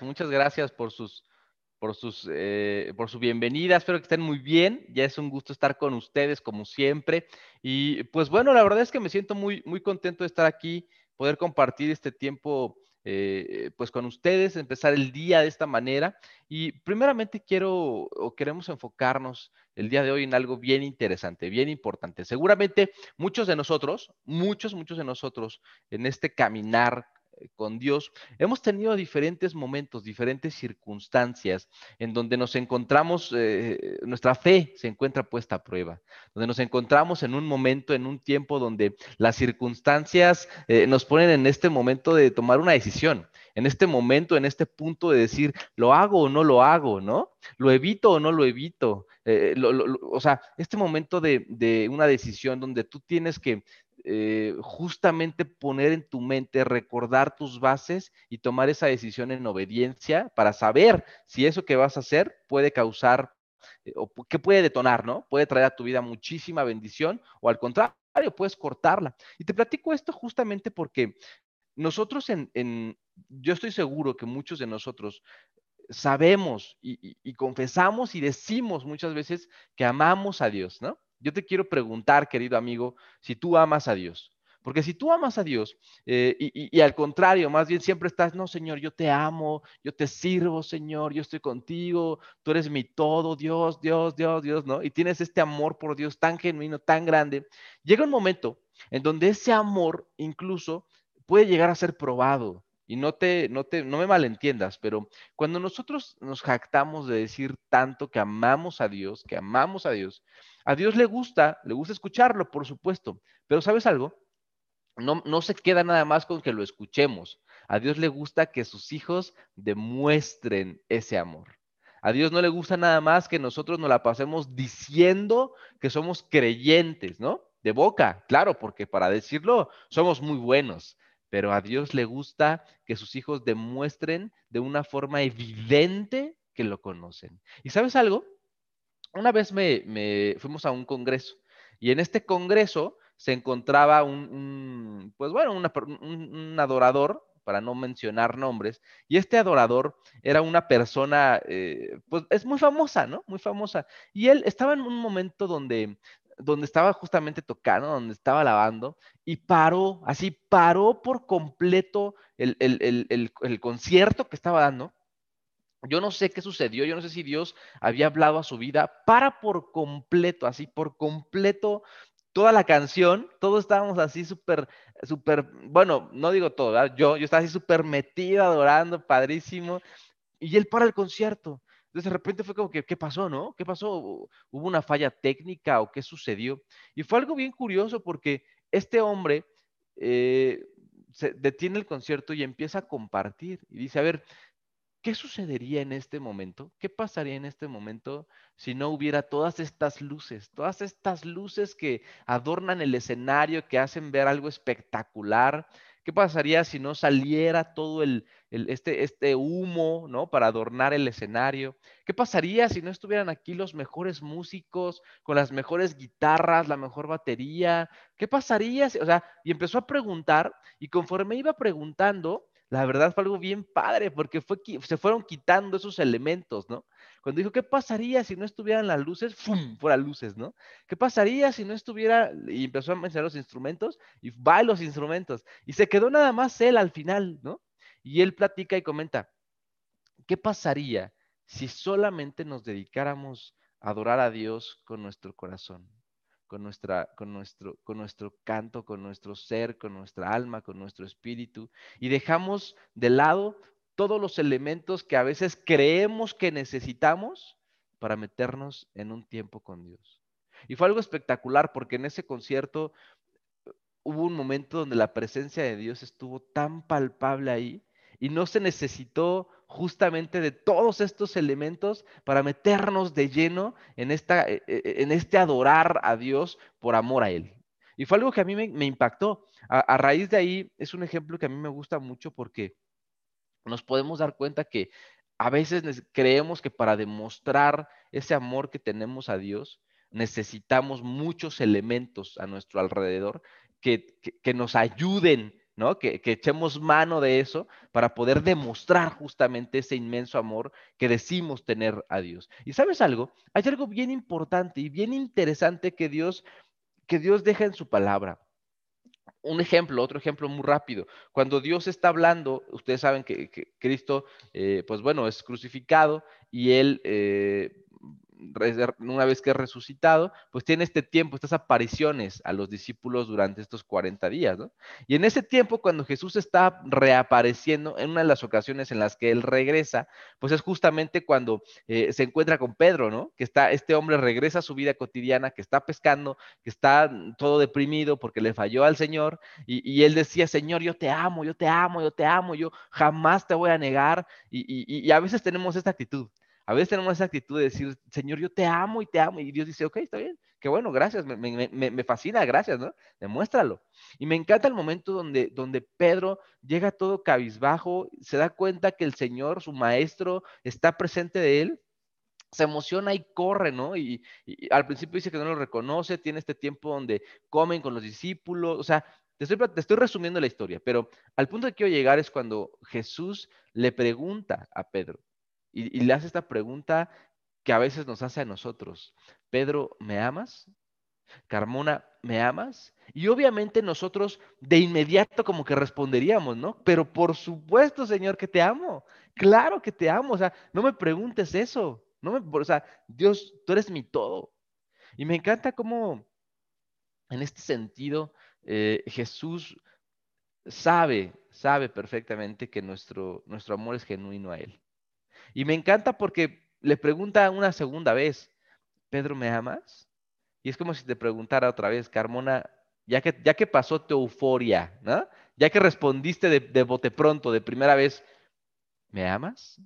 muchas gracias por sus, por sus, eh, por su bienvenida. Espero que estén muy bien. Ya es un gusto estar con ustedes como siempre. Y pues bueno, la verdad es que me siento muy, muy contento de estar aquí, poder compartir este tiempo eh, pues con ustedes, empezar el día de esta manera. Y primeramente quiero o queremos enfocarnos el día de hoy en algo bien interesante, bien importante. Seguramente muchos de nosotros, muchos, muchos de nosotros en este caminar con Dios, hemos tenido diferentes momentos, diferentes circunstancias en donde nos encontramos, eh, nuestra fe se encuentra puesta a prueba, donde nos encontramos en un momento, en un tiempo donde las circunstancias eh, nos ponen en este momento de tomar una decisión, en este momento, en este punto de decir, lo hago o no lo hago, ¿no? Lo evito o no lo evito. o sea, este momento de una decisión donde tú tienes que eh, justamente poner en tu mente, recordar tus bases y tomar esa decisión en obediencia para saber si eso que vas a hacer puede causar eh, o qué puede detonar, ¿no? Puede traer a tu vida muchísima bendición o al contrario, puedes cortarla. Y te platico esto justamente porque nosotros en, yo estoy seguro que muchos de nosotros sabemos y confesamos y decimos muchas veces que amamos a Dios, ¿no? Yo te quiero preguntar, querido amigo, si tú amas a Dios. Porque si tú amas a Dios eh, y, al contrario, más bien siempre estás, no, Señor, yo te amo, yo te sirvo, Señor, yo estoy contigo, tú eres mi todo, Dios, Dios, Dios, Dios, ¿no? Y tienes este amor por Dios tan genuino, tan grande. Llega un momento en donde ese amor incluso puede llegar a ser probado. Y no te, no te, no me malentiendas, pero cuando nosotros nos jactamos de decir tanto que amamos a Dios, que amamos a Dios, a Dios le gusta, le gusta escucharlo, por supuesto, pero ¿sabes algo? No, no se queda nada más con que lo escuchemos. A Dios le gusta que sus hijos demuestren ese amor. A Dios no le gusta nada más que nosotros nos la pasemos diciendo que somos creyentes, ¿no? De boca, claro, porque para decirlo somos muy buenos, pero a Dios le gusta que sus hijos demuestren de una forma evidente que lo conocen. ¿Y sabes algo? una vez me, fuimos a un congreso y en este congreso se encontraba un, pues bueno, un, adorador, para no mencionar nombres, y este adorador era una persona, eh, pues es muy famosa, ¿no? Muy famosa. Y él estaba en un momento donde, donde estaba justamente tocando, donde estaba lavando, y paró, así paró por completo el, el concierto que estaba dando yo no sé qué sucedió, yo no sé si Dios había hablado a su vida, para por completo, así por completo toda la canción, todos estábamos así súper, súper, bueno, no digo todo, yo, yo estaba así súper metido, adorando, padrísimo, y él para el concierto. Entonces de repente fue como que, ¿qué pasó, no? ¿Qué pasó? ¿Hubo una falla técnica o qué sucedió? Y fue algo bien curioso porque este hombre eh, se detiene el concierto y empieza a compartir y dice, a ver, ¿Qué sucedería en este momento? ¿Qué pasaría en este momento si no hubiera todas estas luces, todas estas luces que adornan el escenario, que hacen ver algo espectacular? ¿Qué pasaría si no saliera todo el, este, este humo, ¿no? Para adornar el escenario. ¿Qué pasaría si no estuvieran aquí los mejores músicos, con las mejores guitarras, la mejor batería? ¿Qué pasaría? o sea, y empezó a preguntar y conforme iba preguntando, la verdad fue algo bien padre porque fue, se fueron quitando esos elementos, ¿no? Cuando dijo, ¿qué pasaría si no estuvieran las luces? ¡Fum! Fuera luces, ¿no? ¿Qué pasaría si no estuviera? Y empezó a mencionar los instrumentos y va los instrumentos. Y se quedó nada más él al final, ¿no? Y él platica y comenta, ¿qué pasaría si solamente nos dedicáramos a adorar a Dios con nuestro corazón? con, nuestra, con, nuestro, con nuestro canto, con nuestro ser, con nuestra alma, con nuestro espíritu, y dejamos de lado todos los elementos que a veces creemos que necesitamos para meternos en un tiempo con Dios. Y fue algo espectacular porque en ese concierto uh, hubo un momento donde la presencia de Dios estuvo tan palpable ahí y no se necesitó justamente de todos estos elementos para meternos de lleno en, esta, e, e, en este adorar a Dios por amor a Él. Y fue algo que a mí me, impactó. A, raíz de ahí es un ejemplo que a mí me gusta mucho porque nos podemos dar cuenta que a veces creemos que para demostrar ese amor que tenemos a Dios, necesitamos muchos elementos a nuestro alrededor que, que nos ayuden ¿no? Que, que, echemos mano de eso para poder demostrar justamente ese inmenso amor que decimos tener a Dios. Y sabes algo, hay algo bien importante y bien interesante que Dios, que Dios deja en su palabra. Un ejemplo, otro ejemplo muy rápido. Cuando Dios está hablando, ustedes saben que, Cristo, eh, pues bueno, es crucificado y Él eh, una vez que es resucitado, pues tiene este tiempo, estas apariciones a los discípulos durante estos 40 días, ¿no? Y en ese tiempo, cuando Jesús está reapareciendo, en una de las ocasiones en las que él regresa, pues es justamente cuando eh, se encuentra con Pedro, ¿no? Que está, este hombre regresa a su vida cotidiana, que está pescando, que está todo deprimido porque le falló al Señor, y, él decía, Señor, yo te amo, yo te amo, yo te amo, yo jamás te voy a negar, y, y a veces tenemos esta actitud. A veces tenemos esa actitud de decir, Señor, yo te amo y te amo. Y Dios dice, ok, está bien, qué bueno, gracias, me, fascina, gracias, ¿no? Demuéstralo. Y me encanta el momento donde, donde Pedro llega todo cabizbajo, se da cuenta que el Señor, su maestro, está presente de él se emociona y corre, ¿no? Y, y, al principio dice que no lo reconoce, tiene este tiempo donde comen con los discípulos, o sea, te estoy, te estoy resumiendo la historia, pero al punto que quiero llegar es cuando Jesús le pregunta a Pedro, y, le hace esta pregunta que a veces nos hace a nosotros. Pedro, ¿me amas? Carmona, ¿me amas? Y obviamente nosotros de inmediato como que responderíamos, ¿no? Pero por supuesto, Señor, que te amo. Claro que te amo. O sea, no me preguntes eso. No me, o sea, Dios, tú eres mi todo. Y me encanta cómo en este sentido eh, Jesús sabe, sabe perfectamente que nuestro, nuestro amor es genuino a Él. Y me encanta porque le pregunta una segunda vez, Pedro, ¿me amas? Y es como si te preguntara otra vez, Carmona, ya que, ya que pasó tu euforia, ¿no? Ya que respondiste de, de bote pronto, de primera vez, ¿me amas?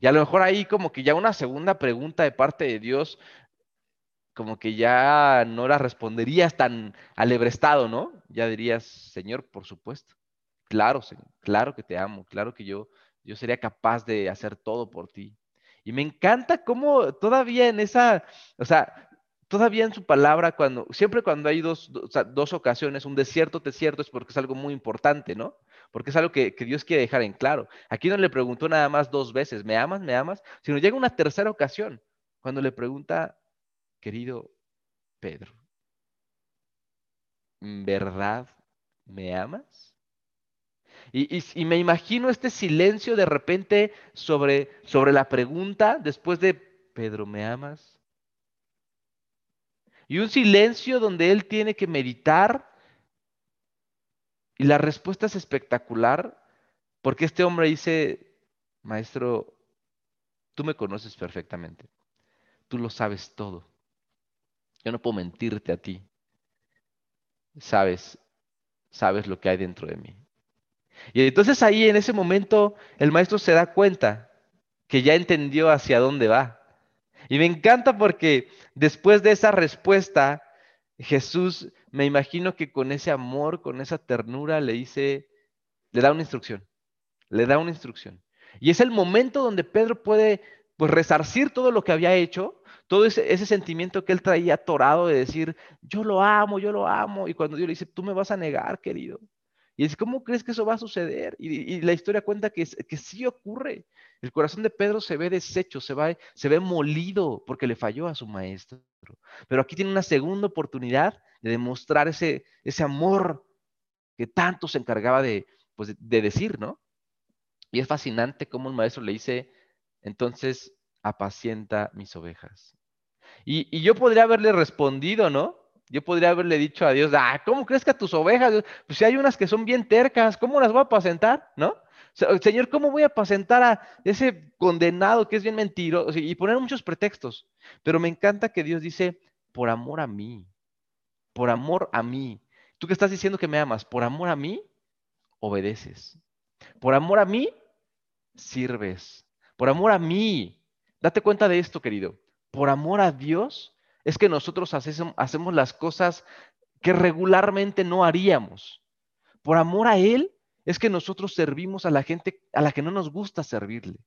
Y a lo mejor ahí como que ya una segunda pregunta de parte de Dios, como que ya no la responderías tan alebrestado, ¿no? Ya dirías, Señor, por supuesto. Claro, Señor, claro que te amo, claro que yo yo sería capaz de hacer todo por ti. Y me encanta cómo todavía en esa, o sea, todavía en su palabra, cuando, siempre cuando hay dos, dos ocasiones, un desierto, desierto, es porque es algo muy importante, ¿no? Porque es algo que, Dios quiere dejar en claro. Aquí no le preguntó nada más dos veces, ¿me amas? ¿Me amas? Sino llega una tercera ocasión, cuando le pregunta, querido Pedro, ¿verdad me amas? Y, me imagino este silencio de repente sobre, sobre la pregunta después de, Pedro, ¿me amas? Y un silencio donde él tiene que meditar y la respuesta es espectacular porque este hombre dice, maestro, tú me conoces perfectamente, tú lo sabes todo, yo no puedo mentirte a ti, sabes, sabes lo que hay dentro de mí. Y entonces ahí en ese momento el maestro se da cuenta que ya entendió hacia dónde va. Y me encanta porque después de esa respuesta, Jesús, me imagino que con ese amor, con esa ternura, le dice, le da una instrucción, le da una instrucción. Y es el momento donde Pedro puede pues resarcir todo lo que había hecho, todo ese, ese, sentimiento que él traía atorado de decir, yo lo amo, yo lo amo. Y cuando Dios le dice, tú me vas a negar, querido. Y dice, ¿cómo crees que eso va a suceder? Y, la historia cuenta que, que sí ocurre. El corazón de Pedro se ve deshecho, se, va, se ve molido porque le falló a su maestro. Pero aquí tiene una segunda oportunidad de demostrar ese, ese amor que tanto se encargaba de, pues, de decir, ¿no? Y es fascinante cómo el maestro le dice, entonces apacienta mis ovejas. Y, y yo podría haberle respondido, ¿no? Yo podría haberle dicho a Dios, ah, ¿cómo crees que a tus ovejas? Pues si hay unas que son bien tercas, ¿cómo las voy a apacentar? ¿No? Señor, ¿cómo voy a apacentar a ese condenado que es bien mentiroso? Y poner muchos pretextos. Pero me encanta que Dios dice, por amor a mí, por amor a mí. Tú que estás diciendo que me amas, por amor a mí, obedeces. Por amor a mí, sirves. Por amor a mí, date cuenta de esto, querido. Por amor a Dios, es que nosotros hacemos las cosas que regularmente no haríamos. Por amor a Él es que nosotros servimos a la gente a la que no nos gusta servirle.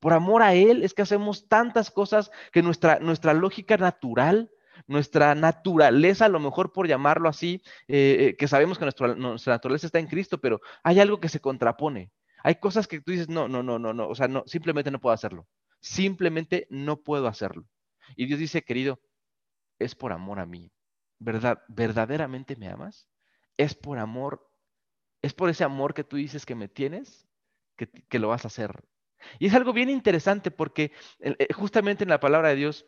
Por amor a Él es que hacemos tantas cosas que nuestra, nuestra lógica natural nuestra naturaleza, a lo mejor por llamarlo así, eh, eh, que sabemos que nuestra, nuestra naturaleza está en Cristo, pero hay algo que se contrapone. Hay cosas que tú dices, no, no, no, no, no, o sea, no, simplemente no puedo hacerlo. Simplemente no puedo hacerlo. Y Dios dice, querido, es por amor a mí. ¿Verdad? ¿Verdaderamente me amas? Es por amor, es por ese amor que tú dices que me tienes, que, que lo vas a hacer. Y es algo bien interesante porque eh, justamente en la palabra de Dios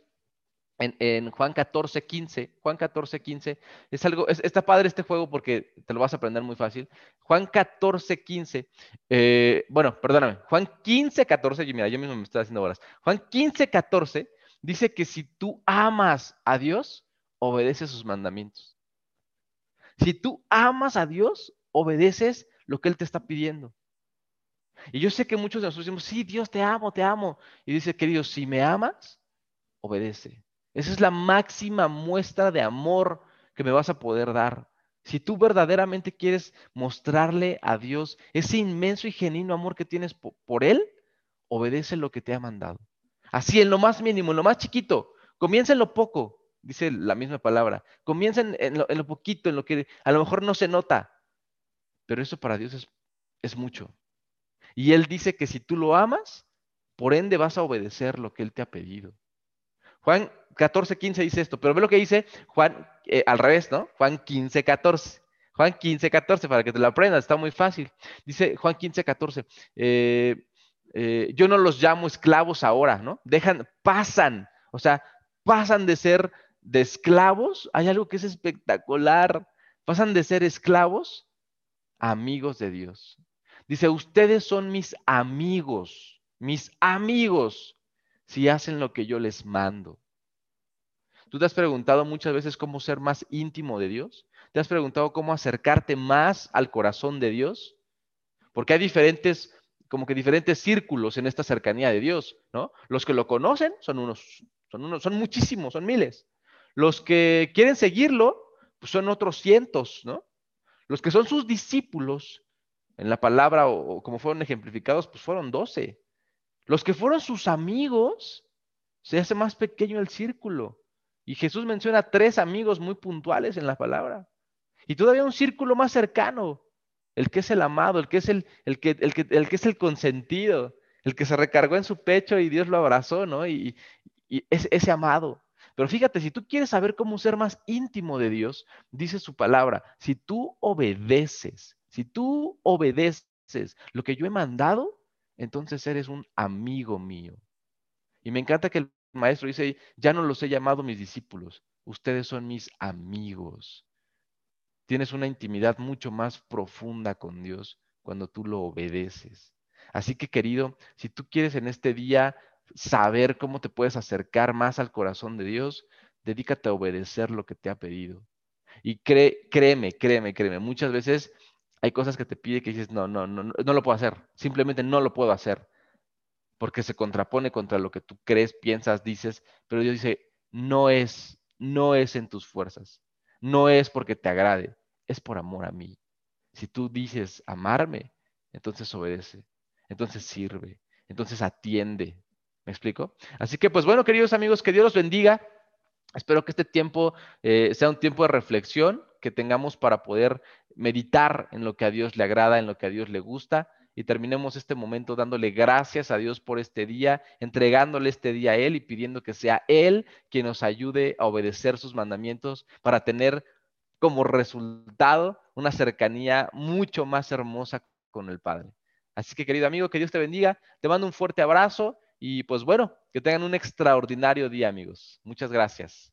en, Juan 14, 15. Juan 14, 15. Es algo, está padre este juego porque te lo vas a aprender muy fácil. Juan 14, 15. Eh, bueno, perdóname. Juan 15, 14. Mira, yo mismo me estoy haciendo horas. Juan 15, 14 dice que si tú amas a Dios, obedeces sus mandamientos. Si tú amas a Dios, obedeces lo que Él te está pidiendo. Y yo sé que muchos de nosotros decimos, sí, Dios, te amo, te amo. Y dice, querido, si me amas, obedece. Esa es la máxima muestra de amor que me vas a poder dar. Si tú verdaderamente quieres mostrarle a Dios ese inmenso y genuino amor que tienes por Él, obedece lo que te ha mandado. Así, en lo más mínimo, en lo más chiquito. Comienza en lo poco, dice la misma palabra. Comienza en, lo, poquito, en lo que a lo mejor no se nota. Pero eso para Dios es, mucho. Y Él dice que si tú lo amas, por ende vas a obedecer lo que Él te ha pedido. Juan 14, 15 dice esto, pero ve lo que dice Juan eh, al revés, ¿no? Juan 15, 14. Juan 15, 14, para que te lo aprendas, está muy fácil. Dice Juan 15, 14, eh, eh, yo no los llamo esclavos ahora, ¿no? Dejan, pasan, o sea, pasan de ser de esclavos, hay algo que es espectacular, pasan de ser esclavos amigos de Dios. Dice, ustedes son mis amigos, mis amigos, si hacen lo que yo les mando. ¿Tú te has preguntado muchas veces cómo ser más íntimo de Dios? ¿Te has preguntado cómo acercarte más al corazón de Dios? Porque hay diferentes, como que diferentes círculos en esta cercanía de Dios, ¿no? Los que lo conocen son unos, son unos, son muchísimos, son miles. Los que quieren seguirlo, pues son otros cientos, ¿no? Los que son sus discípulos, en la palabra o, o como fueron ejemplificados, pues fueron doce. Los que fueron sus amigos, se hace más pequeño el círculo. Y Jesús menciona tres amigos muy puntuales en la palabra. Y todavía un círculo más cercano, el que es el amado, el que es el, el, que, el, que, el que es el consentido, el que se recargó en su pecho y Dios lo abrazó, ¿no? Y, y es ese amado. Pero fíjate, si tú quieres saber cómo ser más íntimo de Dios, dice su palabra, si tú obedeces, si tú obedeces lo que yo he mandado, entonces eres un amigo mío. Y me encanta que el maestro dice, ya no los he llamado mis discípulos, ustedes son mis amigos. Tienes una intimidad mucho más profunda con Dios cuando tú lo obedeces. Así que querido, si tú quieres en este día saber cómo te puedes acercar más al corazón de Dios, dedícate a obedecer lo que te ha pedido. Y créeme, créeme, créeme, muchas veces hay cosas que te pide que dices, no, no, no, no lo puedo hacer, simplemente no lo puedo hacer, porque se contrapone contra lo que tú crees, piensas, dices, pero Dios dice, no es, no es en tus fuerzas, no es porque te agrade, es por amor a mí. Si tú dices amarme, entonces obedece, entonces sirve, entonces atiende. ¿Me explico? Así que, pues bueno, queridos amigos, que Dios los bendiga. Espero que este tiempo eh, sea un tiempo de reflexión, que tengamos para poder meditar en lo que a Dios le agrada, en lo que a Dios le gusta. Y terminemos este momento dándole gracias a Dios por este día, entregándole este día a Él y pidiendo que sea Él quien nos ayude a obedecer sus mandamientos para tener como resultado una cercanía mucho más hermosa con el Padre. Así que querido amigo, que Dios te bendiga, te mando un fuerte abrazo y pues bueno, que tengan un extraordinario día amigos. Muchas gracias.